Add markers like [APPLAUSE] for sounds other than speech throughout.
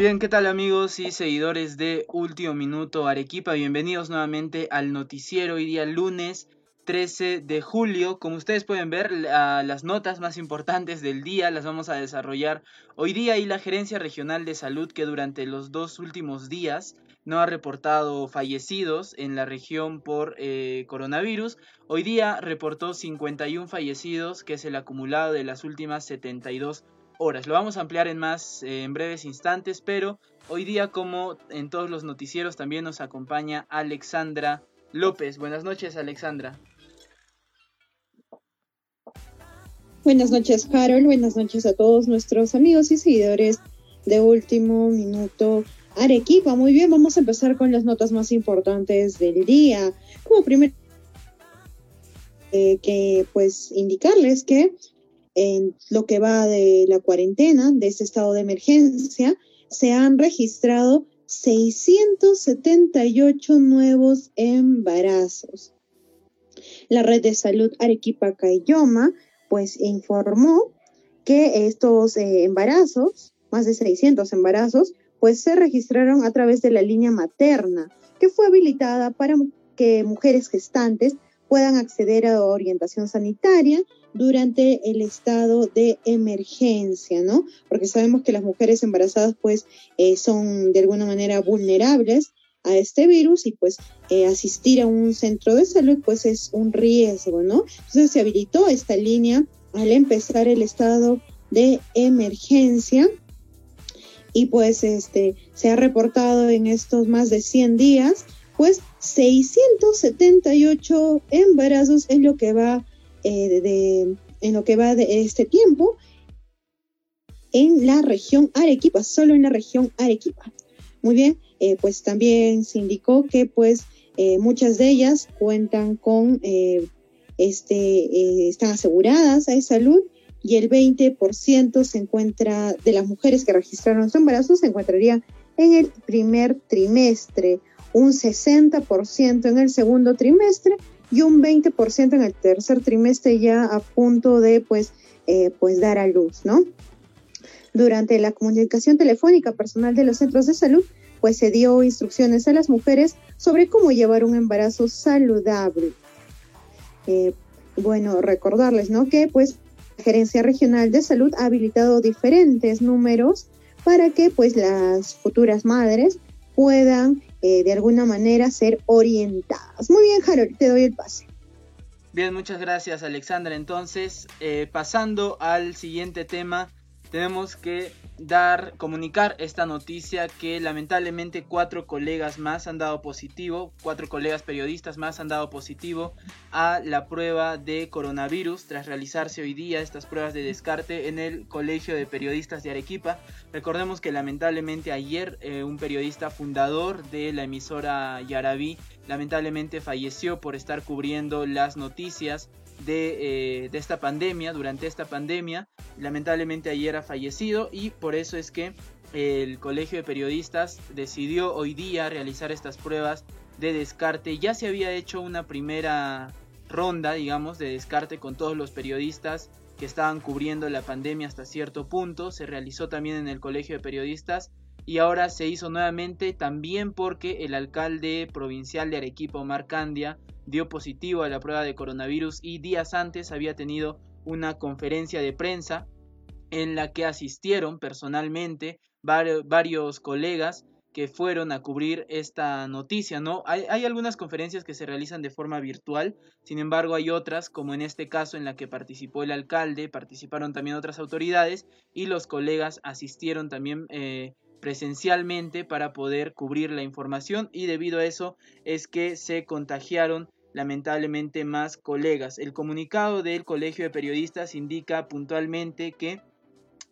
Bien, ¿qué tal amigos y seguidores de Último Minuto Arequipa? Bienvenidos nuevamente al noticiero hoy día lunes 13 de julio. Como ustedes pueden ver, las notas más importantes del día las vamos a desarrollar hoy día y la Gerencia Regional de Salud que durante los dos últimos días no ha reportado fallecidos en la región por eh, coronavirus. Hoy día reportó 51 fallecidos, que es el acumulado de las últimas 72 horas. Lo vamos a ampliar en más eh, en breves instantes, pero hoy día como en todos los noticieros también nos acompaña Alexandra López. Buenas noches, Alexandra. Buenas noches, Harold. Buenas noches a todos nuestros amigos y seguidores de Último Minuto Arequipa. Muy bien, vamos a empezar con las notas más importantes del día. Como primero, eh, que pues indicarles que en lo que va de la cuarentena, de este estado de emergencia, se han registrado 678 nuevos embarazos. La red de salud Arequipa Cayoma, pues informó que estos eh, embarazos, más de 600 embarazos, pues se registraron a través de la línea materna, que fue habilitada para que mujeres gestantes puedan acceder a orientación sanitaria durante el estado de emergencia, ¿no? Porque sabemos que las mujeres embarazadas pues eh, son de alguna manera vulnerables a este virus y pues eh, asistir a un centro de salud pues es un riesgo, ¿no? Entonces se habilitó esta línea al empezar el estado de emergencia y pues este se ha reportado en estos más de 100 días pues 678 embarazos es lo que va eh, de, en lo que va de este tiempo en la región Arequipa, solo en la región Arequipa. Muy bien, eh, pues también se indicó que pues eh, muchas de ellas cuentan con, este, están aseguradas a salud y el 20% se encuentra de las mujeres que registraron su embarazo se encontraría en el primer trimestre, un 60% en el segundo trimestre y un 20% en el tercer trimestre ya a punto de pues, eh, pues dar a luz, ¿no? Durante la comunicación telefónica personal de los centros de salud, pues se dio instrucciones a las mujeres sobre cómo llevar un embarazo saludable. Eh, bueno, recordarles, ¿no? Que pues la Gerencia Regional de Salud ha habilitado diferentes números para que pues las futuras madres puedan eh, de alguna manera ser orientadas. Muy bien, Harold, te doy el pase. Bien, muchas gracias, Alexandra. Entonces, eh, pasando al siguiente tema, tenemos que dar, comunicar esta noticia que lamentablemente cuatro colegas más han dado positivo, cuatro colegas periodistas más han dado positivo a la prueba de coronavirus tras realizarse hoy día estas pruebas de descarte en el Colegio de Periodistas de Arequipa. Recordemos que lamentablemente ayer eh, un periodista fundador de la emisora Yarabí lamentablemente falleció por estar cubriendo las noticias de, eh, de, esta pandemia, durante esta pandemia. Lamentablemente ayer ha fallecido y por eso es que el Colegio de Periodistas decidió hoy día realizar estas pruebas de descarte. Ya se había hecho una primera ronda, digamos, de descarte con todos los periodistas que estaban cubriendo la pandemia hasta cierto punto. Se realizó también en el Colegio de Periodistas y ahora se hizo nuevamente también porque el alcalde provincial de Arequipa, Omar Candia, dio positivo a la prueba de coronavirus y días antes había tenido una conferencia de prensa en la que asistieron personalmente varios colegas que fueron a cubrir esta noticia, ¿no? Hay, algunas conferencias que se realizan de forma virtual, sin embargo hay otras, como en este caso en la que participó el alcalde, participaron también otras autoridades y los colegas asistieron también eh, presencialmente para poder cubrir la información y debido a eso es que se contagiaron lamentablemente más colegas. El comunicado del Colegio de Periodistas indica puntualmente que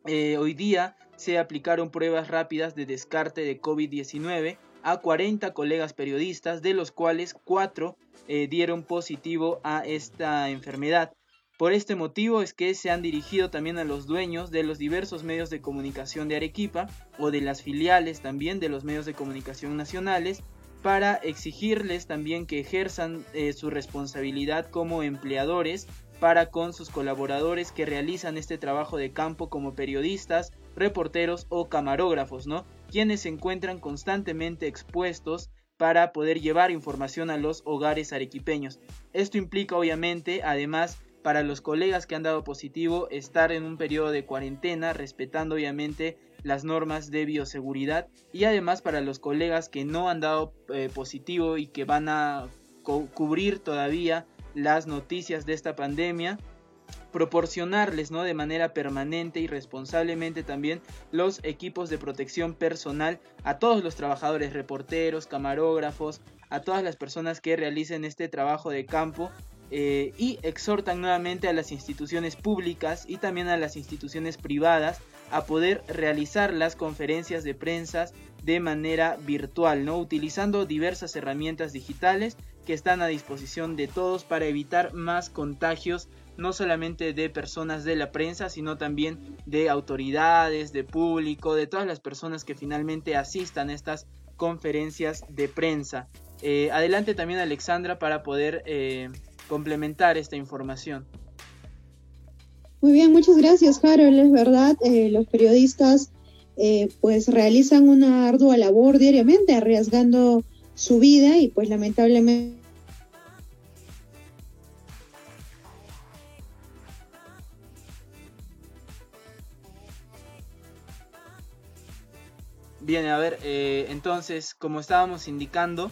eh, hoy día se aplicaron pruebas rápidas de descarte de COVID-19 a 40 colegas periodistas, de los cuales 4 eh, dieron positivo a esta enfermedad. Por este motivo es que se han dirigido también a los dueños de los diversos medios de comunicación de Arequipa o de las filiales también de los medios de comunicación nacionales para exigirles también que ejerzan eh, su responsabilidad como empleadores para con sus colaboradores que realizan este trabajo de campo como periodistas, reporteros o camarógrafos, ¿no? quienes se encuentran constantemente expuestos para poder llevar información a los hogares arequipeños. Esto implica obviamente, además, para los colegas que han dado positivo, estar en un periodo de cuarentena, respetando obviamente las normas de bioseguridad y además para los colegas que no han dado eh, positivo y que van a cubrir todavía las noticias de esta pandemia proporcionarles ¿no? de manera permanente y responsablemente también los equipos de protección personal a todos los trabajadores, reporteros, camarógrafos, a todas las personas que realicen este trabajo de campo eh, y exhortan nuevamente a las instituciones públicas y también a las instituciones privadas a poder realizar las conferencias de prensa de manera virtual, ¿no? utilizando diversas herramientas digitales que están a disposición de todos para evitar más contagios no solamente de personas de la prensa, sino también de autoridades, de público, de todas las personas que finalmente asistan a estas conferencias de prensa. Eh, adelante también Alexandra para poder eh, complementar esta información. Muy bien, muchas gracias Harold. Es verdad, eh, los periodistas pues realizan una ardua labor diariamente, arriesgando su vida y pues lamentablemente Bien, a ver, eh, entonces, como estábamos indicando,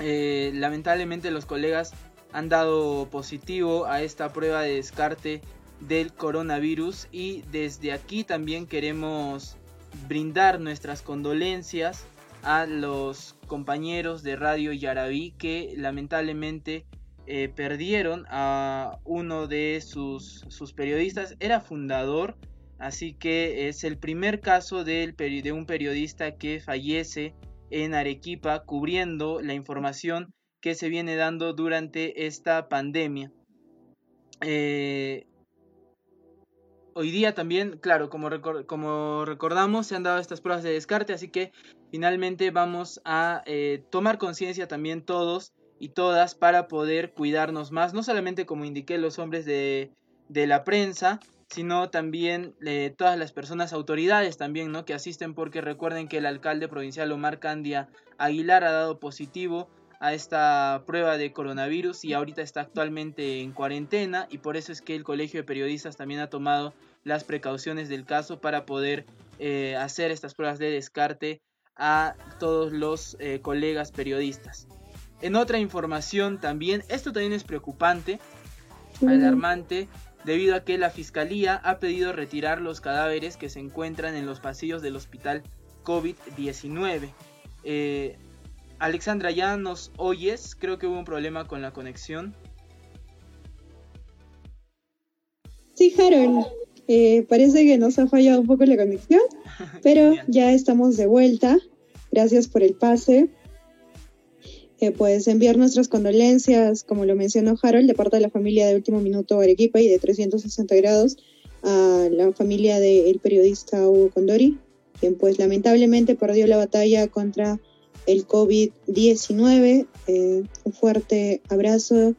eh, lamentablemente los colegas han dado positivo a esta prueba de descarte del coronavirus y desde aquí también queremos brindar nuestras condolencias a los compañeros de Radio Yarabí que lamentablemente eh, perdieron a uno de sus, sus periodistas, era fundador Así que es el primer caso de un periodista que fallece en Arequipa cubriendo la información que se viene dando durante esta pandemia. Eh, hoy día también, claro, como, recordamos, se han dado estas pruebas de descarte, así que finalmente vamos a eh, tomar conciencia también todos y todas para poder cuidarnos más, no solamente como indiqué los hombres de, de la prensa, sino también eh, todas las personas, autoridades también, ¿no? Que asisten porque recuerden que el alcalde provincial Omar Candia Aguilar ha dado positivo a esta prueba de coronavirus y ahorita está actualmente en cuarentena y por eso es que el Colegio de Periodistas también ha tomado las precauciones del caso para poder eh, hacer estas pruebas de descarte a todos los eh, colegas periodistas. En otra información también, esto también es preocupante, alarmante, debido a que la Fiscalía ha pedido retirar los cadáveres que se encuentran en los pasillos del hospital COVID-19. Eh, Alexandra, ¿ya nos oyes? Creo que hubo un problema con la conexión. Sí, Harold. Eh, parece que nos ha fallado un poco la conexión, [LAUGHS] pero ya estamos de vuelta. Gracias por el pase pues enviar nuestras condolencias, como lo mencionó Harold, de parte de la familia de Último Minuto Arequipa y de 360 grados a la familia del periodista Hugo Condori, quien pues lamentablemente perdió la batalla contra el COVID-19. Eh, un fuerte abrazo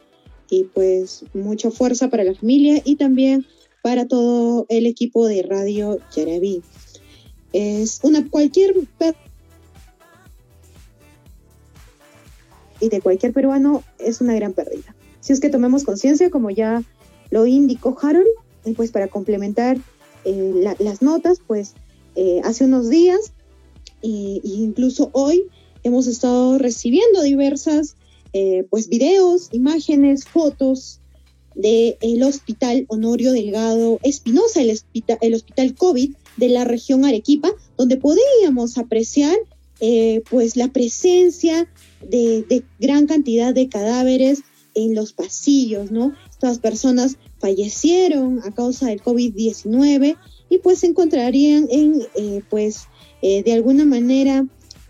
y pues mucha fuerza para la familia y también para todo el equipo de Radio Yarabí. Es una cualquier y de cualquier peruano es una gran pérdida. Si es que tomemos conciencia, como ya lo indicó Harold, y pues para complementar eh, las notas, pues eh, hace unos días e incluso hoy hemos estado recibiendo diversas eh, pues videos, imágenes, fotos del el Hospital Honorio Delgado Espinosa, el, hospital, COVID de la región Arequipa, donde podíamos apreciar pues la presencia de, gran cantidad de cadáveres en los pasillos, ¿no? Estas personas fallecieron a causa del COVID-19 y pues se encontrarían en, eh, pues, eh, de alguna manera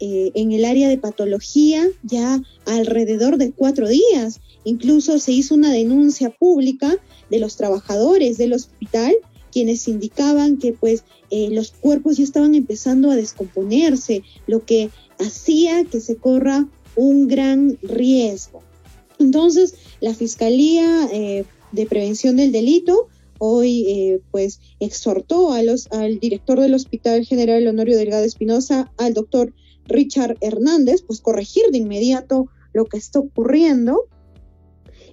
eh, en el área de patología ya alrededor de cuatro días. Incluso se hizo una denuncia pública de los trabajadores del hospital quienes indicaban que pues los cuerpos ya estaban empezando a descomponerse, lo que hacía que se corra un gran riesgo. Entonces, la Fiscalía eh, de Prevención del Delito hoy eh, pues exhortó a al director del Hospital General Honorio Delgado Espinosa, al doctor Richard Hernández, pues corregir de inmediato lo que está ocurriendo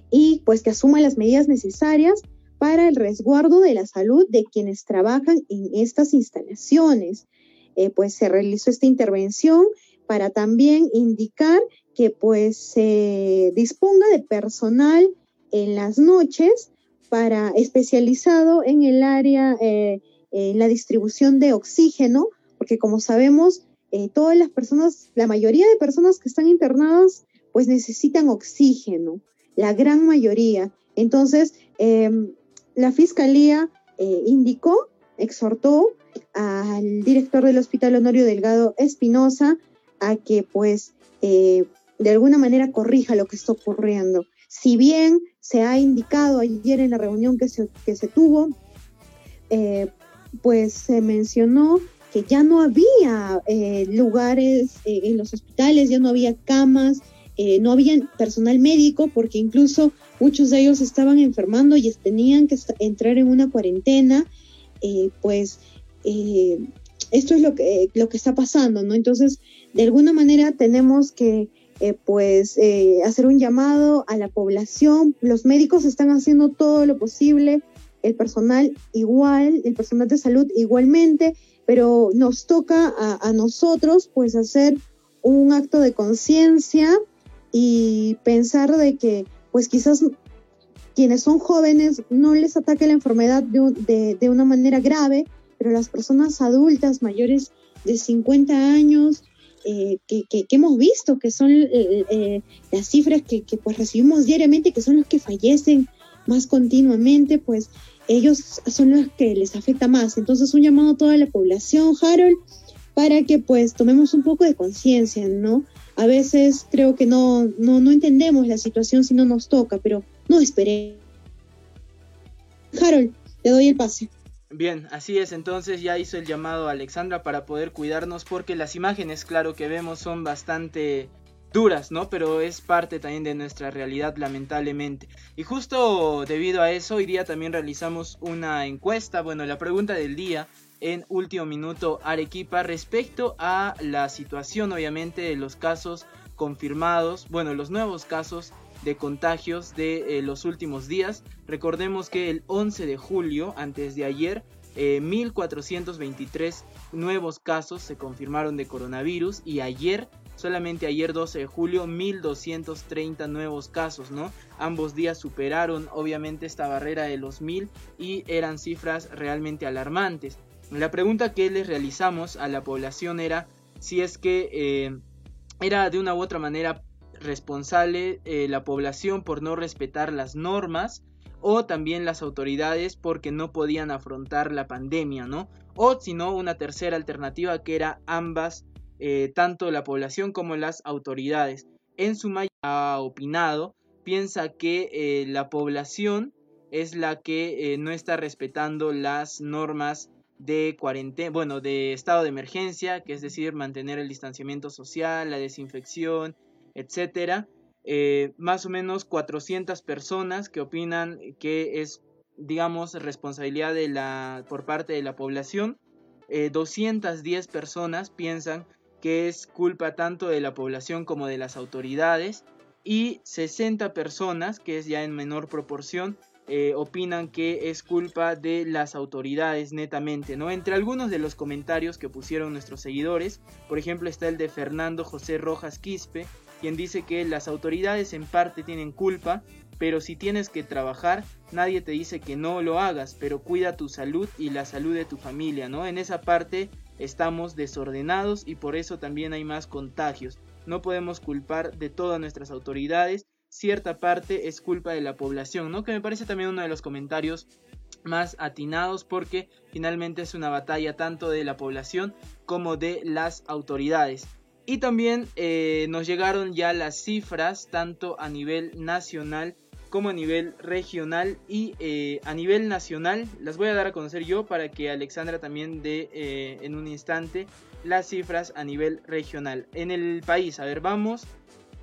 y pues que asuma las medidas necesarias para el resguardo de la salud de quienes trabajan en estas instalaciones. Eh, pues se realizó esta intervención para también indicar que pues se disponga de personal en las noches para especializado en el área, eh, en la distribución de oxígeno, porque como sabemos, eh, todas las personas, la mayoría de personas que están internadas, pues necesitan oxígeno, la gran mayoría. Entonces, em, la fiscalía eh, indicó, exhortó al director del Hospital Honorio Delgado Espinosa a que, pues, de alguna manera corrija lo que está ocurriendo. Si bien se ha indicado ayer en la reunión que se, que se tuvo, eh, pues se mencionó que ya no había eh, lugares eh, en los hospitales, ya no había camas, no había personal médico, porque incluso muchos de ellos estaban enfermando y tenían que entrar en una cuarentena, pues esto es lo que, lo que está pasando, ¿no? Entonces, de alguna manera tenemos que eh, pues eh, hacer un llamado a la población. Los médicos están haciendo todo lo posible, el personal igual, el personal de salud igualmente, pero nos toca a, nosotros pues hacer un acto de conciencia y pensar de que pues quizás quienes son jóvenes no les ataque la enfermedad de, de una manera grave, pero las personas adultas mayores de 50 años eh, que, hemos visto, que son eh, eh, las cifras que, pues recibimos diariamente, que son los que fallecen más continuamente, pues ellos son los que les afecta más. Entonces un llamado a toda la población, Harold, para que pues tomemos un poco de conciencia, ¿no? A veces creo que no, no, no entendemos la situación si no nos toca, pero no esperé. Harold, te doy el pase. Bien, así es, entonces ya hizo el llamado a Alexandra para poder cuidarnos porque las imágenes, claro, que vemos son bastante duras, ¿no? Pero es parte también de nuestra realidad, lamentablemente. Y justo debido a eso, hoy día también realizamos una encuesta, bueno, la pregunta del día en último minuto Arequipa respecto a la situación, obviamente, de los casos confirmados, bueno, los nuevos casos de contagios de eh, los últimos días. Recordemos que el 11 de julio, antes de ayer, 1423 eh, nuevos casos se confirmaron de coronavirus y ayer, solamente ayer 12 de julio, 1230 nuevos casos, ¿no? Ambos días superaron obviamente esta barrera de los 1000 y eran cifras realmente alarmantes. La pregunta que les realizamos a la población era si es que eh, era de una u otra manera responsable eh, la población por no respetar las normas o también las autoridades porque no podían afrontar la pandemia, ¿no? O si no, una tercera alternativa que era ambas, eh, tanto la población como las autoridades. En su mayoría ha opinado, piensa que eh, la población es la que no está respetando las normas de cuarentena, bueno, de estado de emergencia, que es decir, mantener el distanciamiento social, la desinfección, etcétera. Eh, más o menos 400 personas que opinan que es, digamos, responsabilidad de la, por parte de la población. 210 eh, personas piensan que es culpa tanto de la población como de las autoridades. Y 60 personas, que es ya en menor proporción, eh, opinan que es culpa de las autoridades netamente, ¿no? Entre algunos de los comentarios que pusieron nuestros seguidores, por ejemplo está el de Fernando José Rojas Quispe, quien dice que las autoridades en parte tienen culpa, pero si tienes que trabajar, nadie te dice que no lo hagas, pero cuida tu salud y la salud de tu familia, ¿no? En esa parte estamos desordenados y por eso también hay más contagios. No podemos culpar de todas nuestras autoridades, cierta parte es culpa de la población, ¿no? Que me parece también uno de los comentarios más atinados porque finalmente es una batalla tanto de la población como de las autoridades. Y también eh, nos llegaron ya las cifras tanto a nivel nacional como a nivel regional y eh, a nivel nacional las voy a dar a conocer yo para que Alexandra también dé eh, en un instante las cifras a nivel regional. En el país, a ver, vamos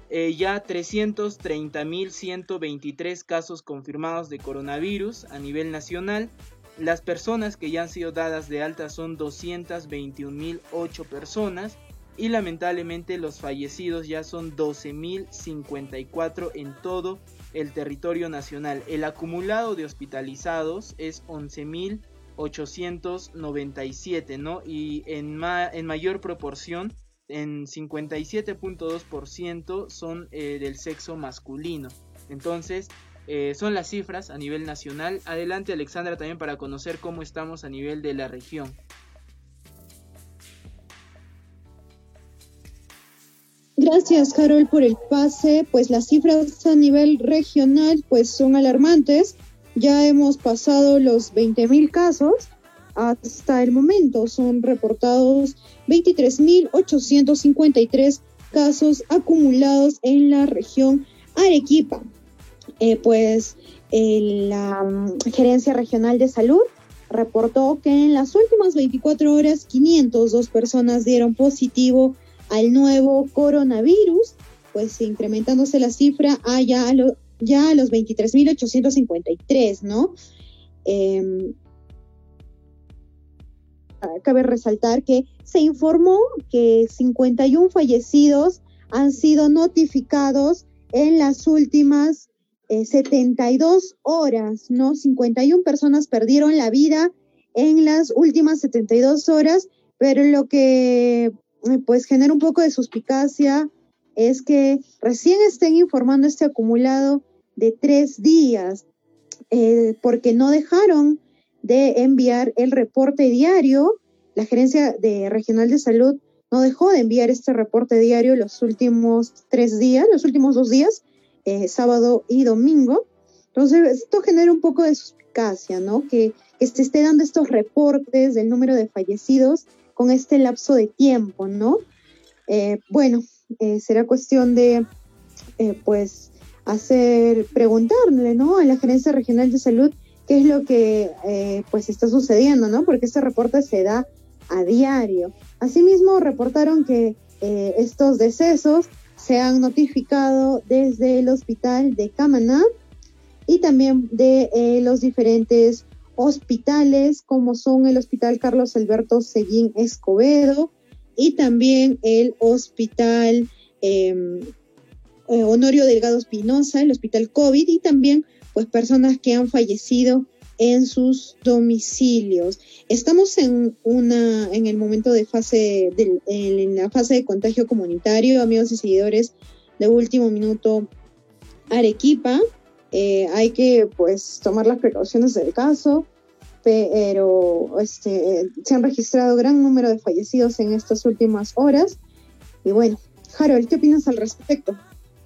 eh, ya 330.123 casos confirmados de coronavirus a nivel nacional. Las personas que ya han sido dadas de alta son 221.008 personas y lamentablemente los fallecidos ya son 12.054 en todo el territorio nacional. El acumulado de hospitalizados es 11.897, ¿no? Y en, en mayor proporción en 57.2% son eh, del sexo masculino. Entonces, eh, son las cifras a nivel nacional. Adelante Alexandra también para conocer cómo estamos a nivel de la región. Gracias, Carol, por el pase. Pues las cifras a nivel regional pues son alarmantes. Ya hemos pasado los 20.000 casos hasta el momento. Son reportados 23.853 casos acumulados en la región Arequipa. Eh, pues la mm, Gerencia Regional de Salud reportó que en las últimas 24 horas 502 personas dieron positivo al nuevo coronavirus, pues incrementándose la cifra a ya, a ya los 23.853, ¿no? Eh, cabe resaltar que se informó que 51 fallecidos han sido notificados en las últimas 72 eh, horas, ¿no? 51 personas perdieron la vida en las últimas 72 horas, pero lo que pues genera un poco de suspicacia es que recién estén informando este acumulado de tres días, eh, porque no dejaron de enviar el reporte diario. La gerencia de regional de salud no dejó de enviar este reporte diario los últimos tres días, los últimos dos días, eh, sábado y domingo. Entonces, esto genera un poco de suspicacia, ¿no? Que, que se esté dando estos reportes del número de fallecidos con este lapso de tiempo, ¿no? Eh, bueno, eh, será cuestión de, pues, hacer, preguntarle, ¿no? A la gerencia regional de salud qué es lo que eh, pues está sucediendo, ¿no? Porque este reporte se da a diario. Asimismo, reportaron que eh, estos decesos se han notificado desde el hospital de Camaná y también de eh, los diferentes hospitales como son el Hospital Carlos Alberto Seguín Escobedo y también el Hospital em, Honorio Delgado Espinosa, el Hospital COVID y también pues personas que han fallecido en sus domicilios. Estamos en una en el momento de fase de, en la fase de contagio comunitario, amigos y seguidores de último minuto Arequipa. Eh, hay que pues tomar las precauciones del caso, pero este, se han registrado gran número de fallecidos en estas últimas horas. Y bueno, Harold, ¿qué opinas al respecto?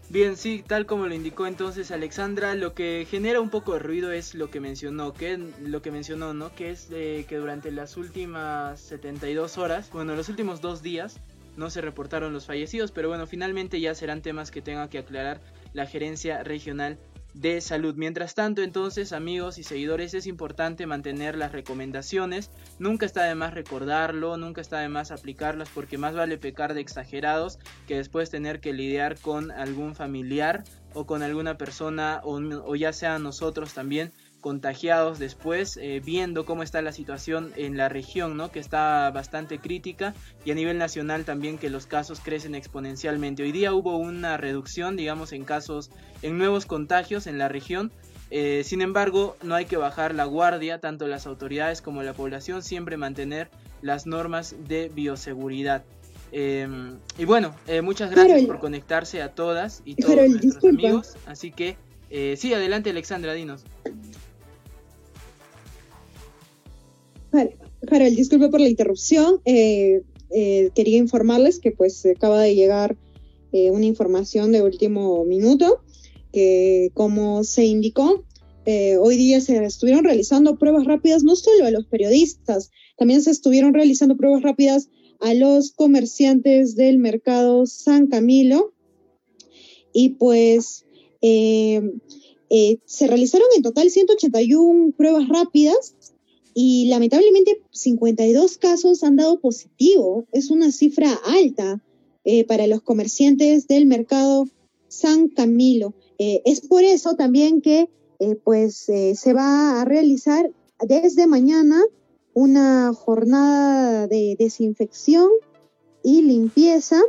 Bien, sí, tal como lo indicó entonces Alexandra, lo que genera un poco de ruido es lo que mencionó, que lo que mencionó, ¿no? Que es que durante las últimas 72 horas, bueno, los últimos dos días, no se reportaron los fallecidos, pero bueno, finalmente ya serán temas que tenga que aclarar la gerencia regional de salud. Mientras tanto, entonces, amigos y seguidores, es importante mantener las recomendaciones. Nunca está de más recordarlo, nunca está de más aplicarlas, porque más vale pecar de exagerados que después tener que lidiar con algún familiar o con alguna persona, o, o ya sea nosotros también, contagiados después, eh, viendo cómo está la situación en la región, ¿no? que está bastante crítica, y a nivel nacional también que los casos crecen exponencialmente. Hoy día hubo una reducción, digamos, en casos, en nuevos contagios en la región. Eh, sin embargo, no hay que bajar la guardia, tanto las autoridades como la población, siempre mantener las normas de bioseguridad. Em, y bueno, eh, muchas gracias por conectarse a todas y todos nuestros amigos. Así que, sí, adelante Alexandra, dinos. Harold, disculpe por la interrupción. Eh, eh, quería informarles que pues acaba de llegar eh, una información de último minuto que como se indicó, hoy día se estuvieron realizando pruebas rápidas no solo a los periodistas, también se estuvieron realizando pruebas rápidas a los comerciantes del mercado San Camilo y pues se realizaron en total 181 pruebas rápidas y lamentablemente 52 casos han dado positivo. Es una cifra alta eh, para los comerciantes del mercado San Camilo. Eh, es por eso también que eh, pues se va a realizar desde mañana una jornada de desinfección y limpieza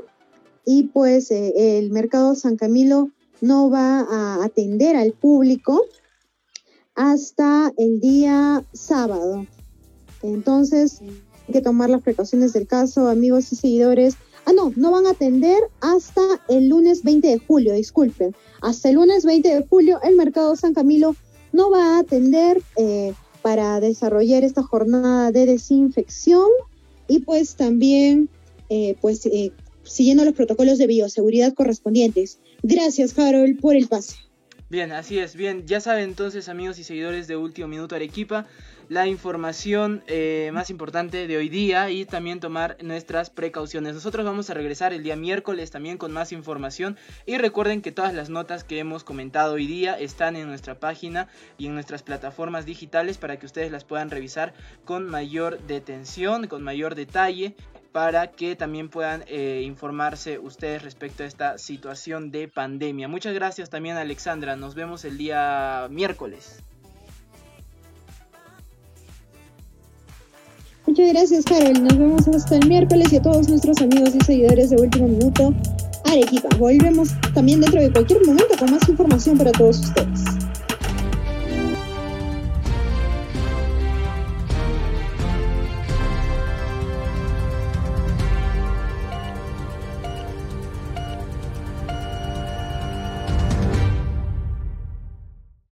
y pues el mercado San Camilo no va a atender al público hasta el día sábado. Entonces, hay que tomar las precauciones del caso, amigos y seguidores. Ah, no, no van a atender hasta el lunes 20 de julio, disculpen. Hasta el lunes 20 de julio el Mercado San Camilo no va a atender eh, para desarrollar esta jornada de desinfección y pues también eh, pues eh, siguiendo los protocolos de bioseguridad correspondientes. Gracias, Harold, por el pase. Bien, así es. Bien, ya saben entonces, amigos y seguidores de Último Minuto Arequipa, la información eh, más importante de hoy día y también tomar nuestras precauciones. Nosotros vamos a regresar el día miércoles también con más información y recuerden que todas las notas que hemos comentado hoy día están en nuestra página y en nuestras plataformas digitales para que ustedes las puedan revisar con mayor detención, con mayor detalle para que también puedan eh, informarse ustedes respecto a esta situación de pandemia. Muchas gracias también Alexandra, nos vemos el día miércoles. Muchas gracias Carol, nos vemos hasta el miércoles y a todos nuestros amigos y seguidores de Último Minuto Arequipa. Volvemos también dentro de cualquier momento con más información para todos ustedes.